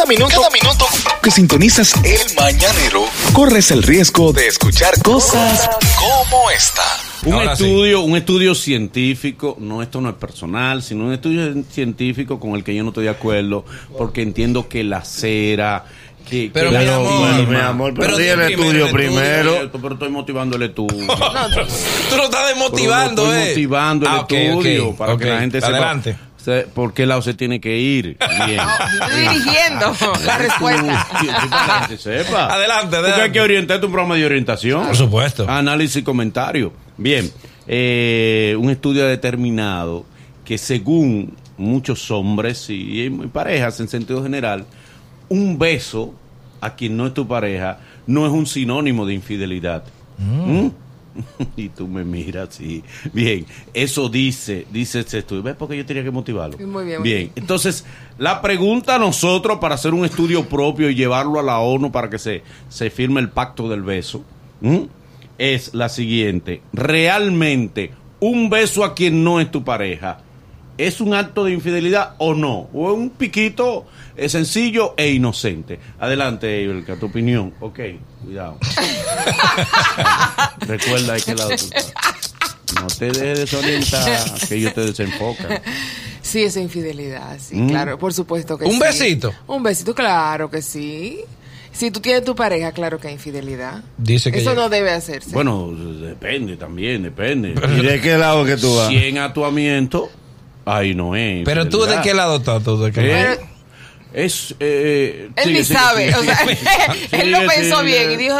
Cada minuto, cada minuto que sintonizas el mañanero, corres el riesgo de escuchar cosas como esta. Un Ahora sí. estudio, un estudio científico, no esto no es personal, sino un estudio científico con el que yo no estoy de acuerdo, porque entiendo que la cera, que, Pero que mi amor, clima- mi amor, pero, Pero el estudio primero. Pero, pero estoy motivando el estudio. Tú lo estás desmotivando, Pero eh. estoy motivando el Ah, estudio para que la gente sepa Adelante. se- por qué lado se tiene que ir. Bien. Estoy dirigiendo la respuesta. Sepa. Adelante, Porque adelante. hay que orientarte un programa de orientación. Por supuesto. Análisis y comentario. Bien, eh, un estudio ha determinado que según muchos hombres y, y parejas en sentido general, un beso a quien no es tu pareja no es un sinónimo de infidelidad. ¿Mm? Y tú me miras así. Bien, eso dice, dice este estudio. ¿Ves? Porque yo tenía que motivarlo. Muy bien, muy Bien, entonces, la pregunta a nosotros para hacer un estudio propio y llevarlo a la ONU para que se, se firme el pacto del beso, es la siguiente. ¿Realmente un beso a quien no es tu pareja es un acto de infidelidad o no? ¿O es un piquito eh, sencillo e inocente? Adelante, Iberca, tu opinión. Ok, cuidado. Recuerda de qué lado tú estás. No te dejes desorientar, que ellos te desenfocan. Sí, es infidelidad, sí, Mm. claro, por supuesto que ¿Un sí. besito? Un besito, claro que sí. Si tú tienes tu pareja, claro que hay infidelidad. Dice que Eso ya- no debe hacerse. Bueno, depende también, depende. ¿Y de qué lado que tú vas? Si en atuamiento, ahí no es. Pero tú, ¿de qué lado estás? ¿Tú de qué ¿Eh? lado? Pero- Es. Eh, él sigue, ni sigue, sabe, sigue, o sea, sigue. él lo Sigue, pensó sigue. bien y dijo,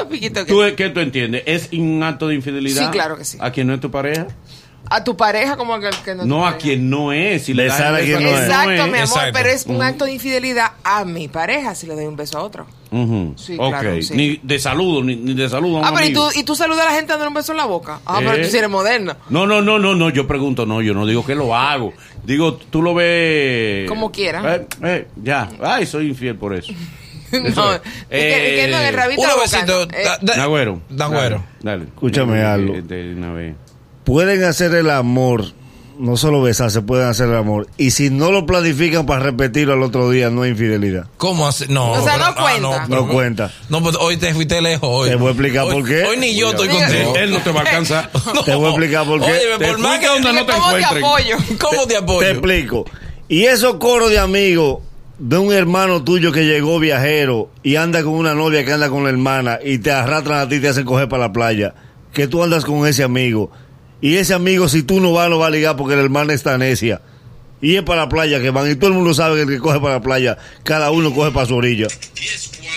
no, piquito que ¿Tú, ¿Qué tú entiendes? ¿Es un acto de infidelidad? Sí, claro que sí. ¿A quien no es tu pareja? A tu pareja como a que que no, No, a pareja. quien no es. Si le das a quien no es. Exacto, mi amor, Exacto. pero es un acto de infidelidad a mi pareja si le doy un beso a otro. Sí, ok. claro, sí. Ni de saludo, ni, ni de saludo a un Ah, pero ¿y tú, y tú saludas a la gente dándole un beso en la boca. Ah, ¿Eh? pero tú sí eres moderno. No, no, no, no, no, yo pregunto, no, yo no digo que lo hago. Digo, tú lo ves... Como quiera. Eh, eh, ya, ay, soy infiel por eso. no, es. ¿y qué- y qué no, el rabito Un besito. no? Eh, da- da- Nagüero. Nagüero. Dale. Escúchame Eh, algo. eh, de una vez. Pueden hacer el amor, no solo besarse, pueden hacer el amor. Y si no lo planifican para repetirlo al otro día, no es infidelidad. ¿Cómo hace? No, O sea, pero- no cuenta. No cuenta. No, pues hoy te fuiste lejos. Hoy. Te voy a explicar Hoy- por qué. Hoy ni yo estoy contigo. Él no te va a alcanzar. Te voy a explicar por qué. Te por más que donde no te ¿Cómo te encuentren. apoyo? ¿Cómo te apoyo? Te explico. Y esos coros de amigos de un hermano tuyo que llegó viajero y anda con una novia que anda con la hermana y te arrastran a ti y te hacen coger para la playa, que tú andas con ese amigo. Y ese amigo, si tú no vas, no va a ligar porque la hermana está necia. Y es para la playa que van. Y todo el mundo sabe que el que coge para la playa, cada uno coge para su orilla.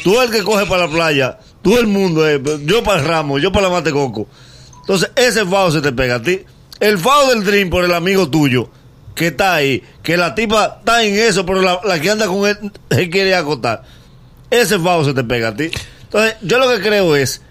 Tú el que coge para la playa, todo el mundo yo para el ramo, yo para la mate coco. Entonces, ese fao se te pega a ti. El fao del dream por el amigo tuyo, que está ahí, que la tipa está en eso, pero la, la que anda con él, él quiere acotar. Ese fao se te pega a ti. Entonces, yo lo que creo es,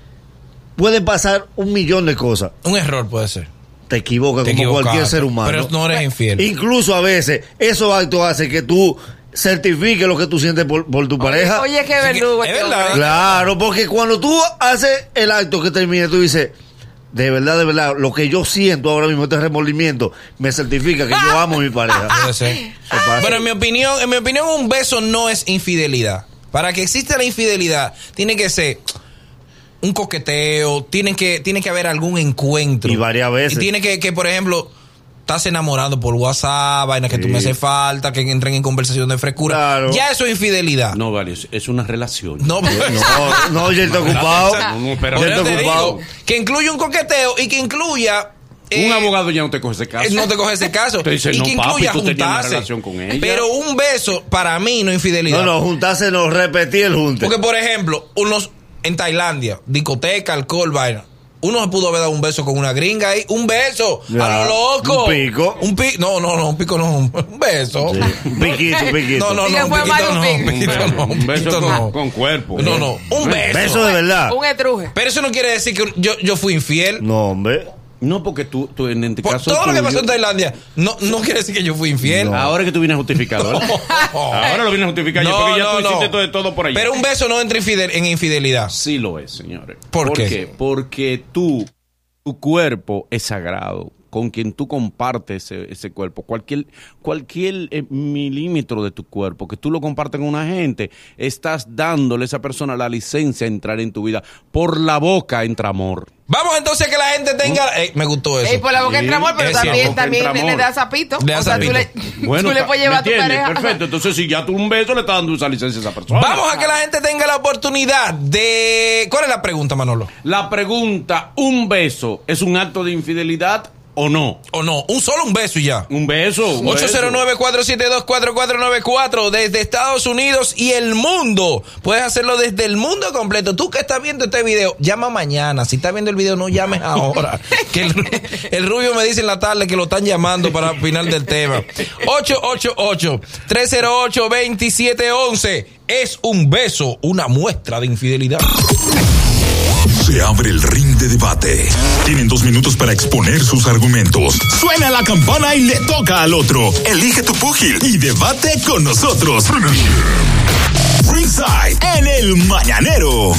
puede pasar un millón de cosas. Un error puede ser. Te equivocas Te como cualquier ser humano. Pero no eres infiel. Incluso a veces, esos actos hacen que tú certifiques lo que tú sientes por, por tu pareja. Oye, qué verdugo. Es este verdad. Claro, porque cuando tú haces el acto que termine, tú dices, de verdad, de verdad, lo que yo siento ahora mismo, este remordimiento, me certifica que yo amo a mi pareja. Pero en mi opinión, en mi opinión, un beso no es infidelidad. Para que exista la infidelidad, tiene que ser un coqueteo, tiene que, tiene que haber algún encuentro. Y varias veces. Y tiene que, que, por ejemplo, estás enamorando por WhatsApp, vainas que tú me hace falta, que entren en conversación de frescura. Claro. Ya eso es infidelidad. No, vale, es- una relación. No, pues, No, no, yo estoy ocupado. No, Yo estoy ocupado. que incluya un coqueteo y que incluya. eh, Un abogado ya no te coge ese caso. eh, No te coge ese caso. Te dice, y no, que papi, incluya tú tenías una relación con ella. Pero un beso, para mí, no es infidelidad. No, no, juntarse no, repetir el junte. Porque, por ejemplo, unos en Tailandia, discoteca, alcohol, vaina. Uno se pudo haber dado un beso con una gringa ahí. Un beso. Ya, a lo loco. un pico. Un pico. No, no, no, un pico no. Un beso. Sí, un piquito, un piquito. No, no, no. Un piquito no. pico. Un piquito beso. Un no. con cuerpo. No, no. Un beso. Beso de verdad. Un etruje. Pero eso no quiere decir que yo, yo fui infiel. No, hombre. No, porque tú, tú en este Por caso. todo lo que pasó en Tailandia no, no quiere decir que yo fui infiel. No. Ahora que tú vienes justificado. Ahora lo vienes yo, No, porque ya no, tú hiciste no. todo, por ahí. Pero un beso no entra infidel- en infidelidad. Sí lo es, señores. ¿Por qué? Porque tú, tu cuerpo es sagrado. Con quien tú compartes ese, ese cuerpo, cualquier, cualquier eh, milímetro de tu cuerpo, que tú lo compartes con una gente, estás dándole a esa persona la licencia a entrar en tu vida. Por la boca entra amor. Vamos entonces a que la gente tenga. Eh, me gustó eso. Ey, por la boca Sí, entra amor, pero también, cierto, también le amor. da zapito. Le da o sea, tú zapito. le, Bueno, tú le puedes ¿me llevar a tu pareja. Perfecto. Entonces, si ya tú un beso le estás dando esa licencia a esa persona. Vamos a que la gente tenga la oportunidad de. ¿Cuál es la pregunta, Manolo? La pregunta, ¿un beso es un acto de infidelidad o no? ¿O no? Un solo un beso y ya. Un beso. un beso. 809-472-4494 desde Estados Unidos y el mundo. Puedes hacerlo desde el mundo completo. Tú que estás viendo este video, llama mañana. Si estás viendo el video, no llames ahora. que el, el rubio me dice en la tarde que lo están llamando para el final del tema. 888-308-2711. Es un beso, una muestra de infidelidad. Se abre el ring de debate. Tienen dos minutos para exponer sus argumentos. Suena la campana y le toca al otro. Elige tu púgil y debate con nosotros. Ringside en el mañanero.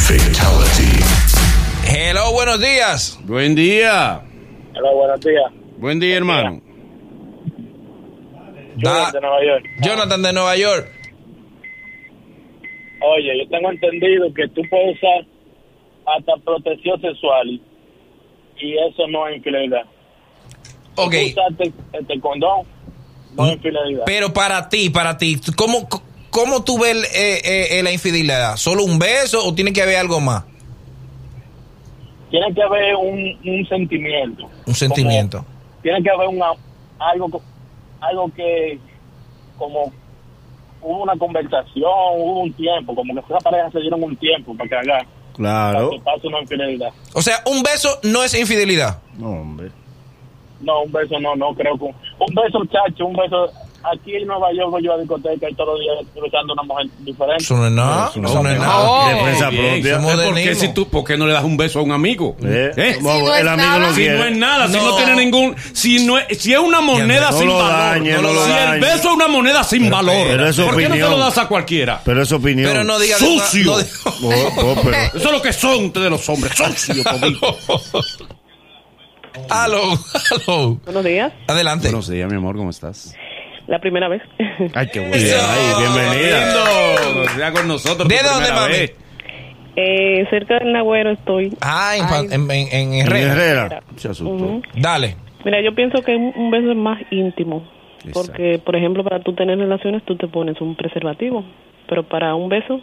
Hello, buenos días. Buen día. Hola, buenos días. Buen día, hermano. Da- de Nueva York. Jonathan de Nueva York. Oye, yo tengo entendido que tú puedes usar hasta protección sexual y, eso no es infidelidad. Ok. Tú usaste este condón, no es infidelidad. Pero para ti, para ti, ¿cómo, cómo tú ves eh, eh, eh, la infidelidad? ¿Solo un beso o tiene que haber algo más? Tiene que haber un, un sentimiento. Un sentimiento. Como- tiene que haber una, algo, algo que, como hubo una conversación, hubo un tiempo, como que esa pareja se dieron un tiempo para que haga, Claro. para que pase una infidelidad. O sea, un beso no es infidelidad. No, hombre. No, un beso no, no creo que... Un beso, muchacho, un beso... Aquí en Nueva York voy yo a discoteca y todos los días a una mujer diferente. Eso no es nada. Eso no Eso no es es nada. Oh. Defensa Bien, propia. somos de- ¿Por qué, si tú, ¿Por qué no le das un beso a un amigo? Eh, ¿Eh? Si no es el amigo nada. no Si quiere. no es nada, si no No. tiene ningún, si no es, si es una moneda No sin lo valor, dañe, no lo si el beso es una moneda sin valor, pero es ¿por qué no te lo das a cualquiera? Pero es opinión. Pero no digas Sucio. No, pero- Eso es lo que son ustedes los hombres, toditos. Aló, aló. Buenos días. Adelante. Buenos días, mi amor, ¿cómo estás? La primera vez. Ay, qué bueno. Ay, bienvenida. Sea con nosotros. ¿De dónde, mami? vez. eh, cerca del Nagüero estoy. Ah, en, Ay. en, en, en En Herrera. Herrera. Se asustó. Ujú. Dale. Mira, yo pienso que un, beso es más íntimo. Porque, por ejemplo, para tú tener relaciones, tú te pones un preservativo. Pero para un beso,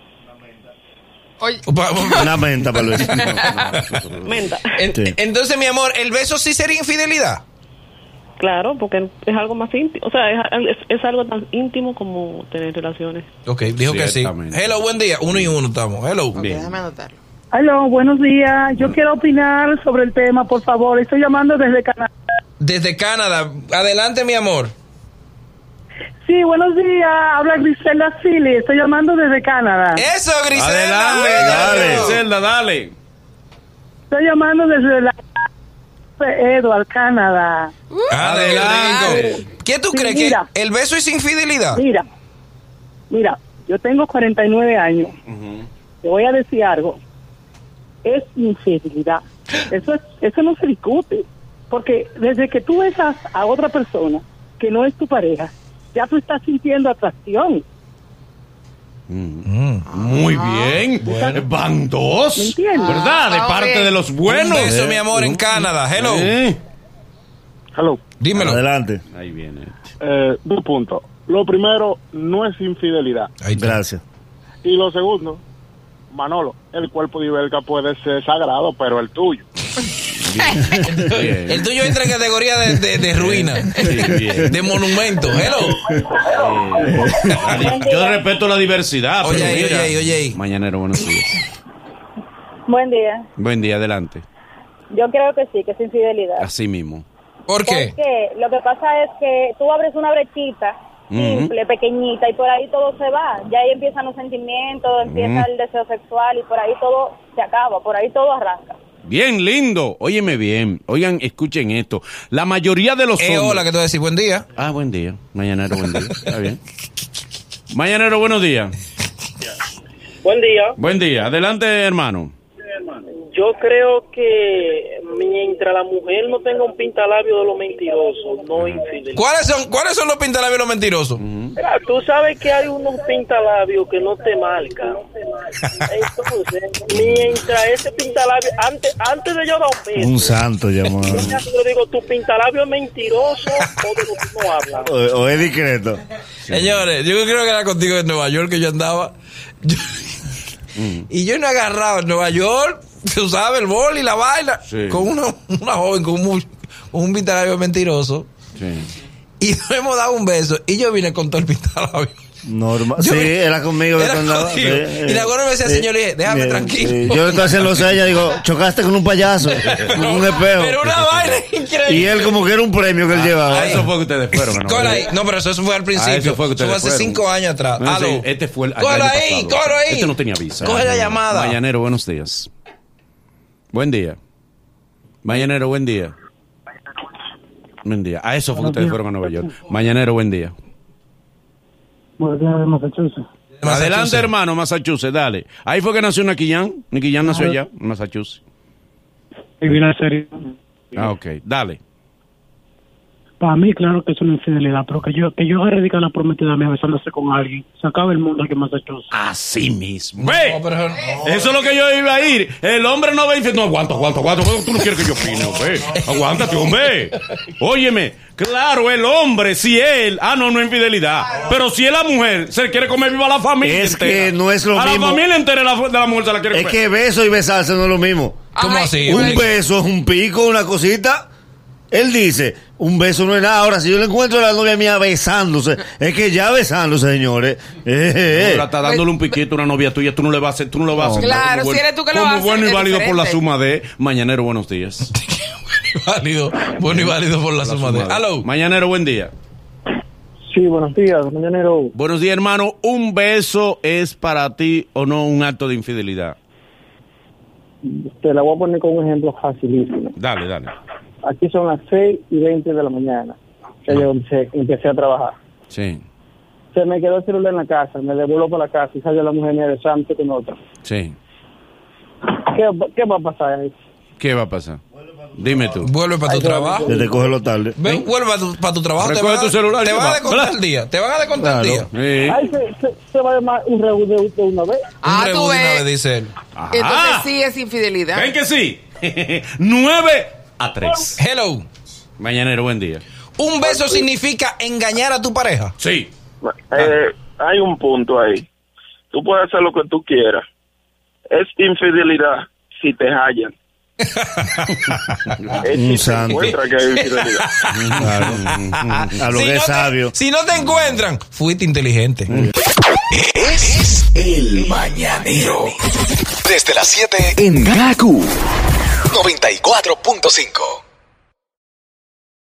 Una menta para el beso. menta. En- Sí. Entonces, mi amor, ¿el beso sí sería infidelidad? Claro, porque es algo más íntimo. O sea, es, es- es algo tan íntimo como tener relaciones. Ok, dijo que sí. Hello, buen día. Uno y uno estamos. Hello. ok, Bien. déjame anotarlo. Aló, buenos días. Yo quiero opinar sobre el tema, por favor. Estoy llamando desde Canadá. Desde Canadá. Adelante, mi amor. Sí, buenos días. Habla Griselda Sili. Estoy llamando desde Canadá. Eso, Griselda. Adelante, Dale. dale, Zelda, dale. Estoy llamando desde la Edward, Canadá. Adelante. ¿Qué tú Sí, crees? mira. ¿Que el beso es infidelidad? Mira, mira, yo tengo 49 años. Te voy a decir algo. Es infidelidad. Eso, es, eso no se discute. Porque desde que tú besas a otra persona que no es tu pareja, ya tú estás sintiendo atracción. Mm. Muy bien. Van dos. ¿Verdad? De Ah, parte bien. de los Un buenos. beso, mi amor, en Canadá. Hello. Eh. Hello. Dímelo. Adelante. Ahí viene. Eh, dos puntos. Lo primero, no es infidelidad. Ahí está. Gracias. Y lo segundo, Manolo, el cuerpo de Iberca puede ser sagrado, pero el tuyo. Bien. El tuyo entra en categoría de, de, de ruina. Sí, bien. De monumento. Hello. Yo respeto la diversidad. Oye, pero ahí, mira. oye, oye. Mañanero, buenos días. Buen día. Buen día, adelante. Yo creo que sí, que es infidelidad. Así mismo. ¿Por qué? Porque lo que pasa es que tú abres una brechita simple, pequeñita, y por ahí todo se va. Ya ahí empiezan los sentimientos, empieza el deseo sexual y por ahí todo se acaba, por ahí todo arranca. Bien, lindo. Óyeme bien. Oigan, escuchen esto. La mayoría de los Eh, hombres... hola, que te voy a decir buen día. Ah, buen día. Mañanero, buen día. Está bien. Mañanero, buenos días. Buen día. Buen día. Adelante, hermano. yo creo que mientras la mujer no tenga un pintalabio de lo mentiroso, no infidelidad. ¿Cuáles son, ¿Cuáles son los pintalabios los mentirosos? Mira, tú sabes que hay unos pintalabios que no te marcan. Entonces, mientras ese pintalabio, antes, antes de yo dar un beso, Un santo llamado. yo le digo, tu pintalabio es mentiroso o de lo que no hablas. O, o es discreto. Señores, yo creo que era contigo en Nueva York que yo andaba. Yo- Y yo no he agarrado en Nueva York, tú sabes, el bol y la vaina, Sí. con una, una joven con un, un pintalabio mentiroso. Y nos hemos dado un beso. Y yo vine con todo el pintalabio. Normal. Yo- Sí, era conmigo. Era andabas, contigo. sí, Y la gorra me decía, sí. señor, le dije, déjame Sí, tranquilo. sí. Yo le estoy haciendo señas, digo, chocaste con un payaso, con un espejo. Pero una vaina increíble. Y él como que era un premio que él llevaba. A eso fue que ustedes fueron. ¿no? Cógelo ahí. No, pero eso, eso fue al principio. A eso fue que ustedes hace fueron. cinco años atrás. No, sí, este fue el año ahí, pasado. cógelo ahí. Este no tenía visa. Coge la llamada. Mañanero, buenos días. Buen día. Mañanero, buen día. Buen día. A eso fue que ustedes fueron a Nueva York. Mañanero, buen día. Buenos días de Massachusetts. Adelante, hermano, Massachusetts, dale. Ahí fue que nació Naquillán. Naquillán nació allá, en Massachusetts. Y. Ah, ok. Dale. Para mí, claro que es una infidelidad, pero que yo, que yo agarre a la prometida mía besándose con alguien, se acaba el mundo aquí en Massachusetts. Así mismo. Ve, eso es lo que yo iba a ir. El hombre no ve y dice, no, aguanta, aguanta, aguanta. Tú no quieres que yo opine, hombre. Aguántate, hombre. Óyeme, claro, el hombre, si él, ah, no, no es infidelidad. Pero si es la mujer, se quiere comer viva a la familia Es entera. que no es lo a mismo. la familia entera de la, de la mujer se la quiere Es comer. que beso y besarse no es lo mismo. ¿Cómo así? Un beso es un pico, una cosita. Él dice, un beso no es nada. Ahora, si yo le encuentro a la novia mía besándose, es que ya besándose, señores. Eh, eh, No, eh. está dándole un piquito a una novia tuya, tú no le vas a hacer, tú no lo vas a hacer. Claro, si eres tú que lo como vas a bueno hacer, y es válido por la suma de Mañanero, buenos días. válido, bueno y válido por la, suma de. Aló. Mañanero, buen día. Sí, buenos días, mañanero. Buenos días, hermano. ¿Un beso es para ti o no un acto de infidelidad? Te la voy a poner con un ejemplo facilísimo. Dale, dale. Aquí son las 6 y 20 de la mañana que yo empecé, empecé a trabajar. Sí, Se me quedó el celular en la casa, me devuelvo para la casa y sale la mujer mía besándose con otra. sí. ¿Qué, ¿Qué va a pasar ahí? ¿Qué va a pasar? Dime tú. Vuelve para tu trabajo. Te coge lo tarde. Ven, vuelve para tu, para tu trabajo. Te Recoge tu celular te van a descontar el día. Te van a descontar el día. Sí. Ay, se, se, se va a llamar un reú de, de una vez. Ah, Un tú de una ves. vez, dice él. Entonces sí es infidelidad. ¿Ven que sí? 9 a 3. Hello. Mañanero, buen día. ¿Un beso significa engañar a tu pareja? Sí. Eh, hay un punto ahí. Tú puedes hacer lo que tú quieras. Es infidelidad si te hallan. es si Un te santo. encuentran que hay infidelidad. Claro. A lo Si que no es te- sabio. si no te encuentran, fuiste inteligente. Es el mañanero. Desde las 7 en Gaku 94.5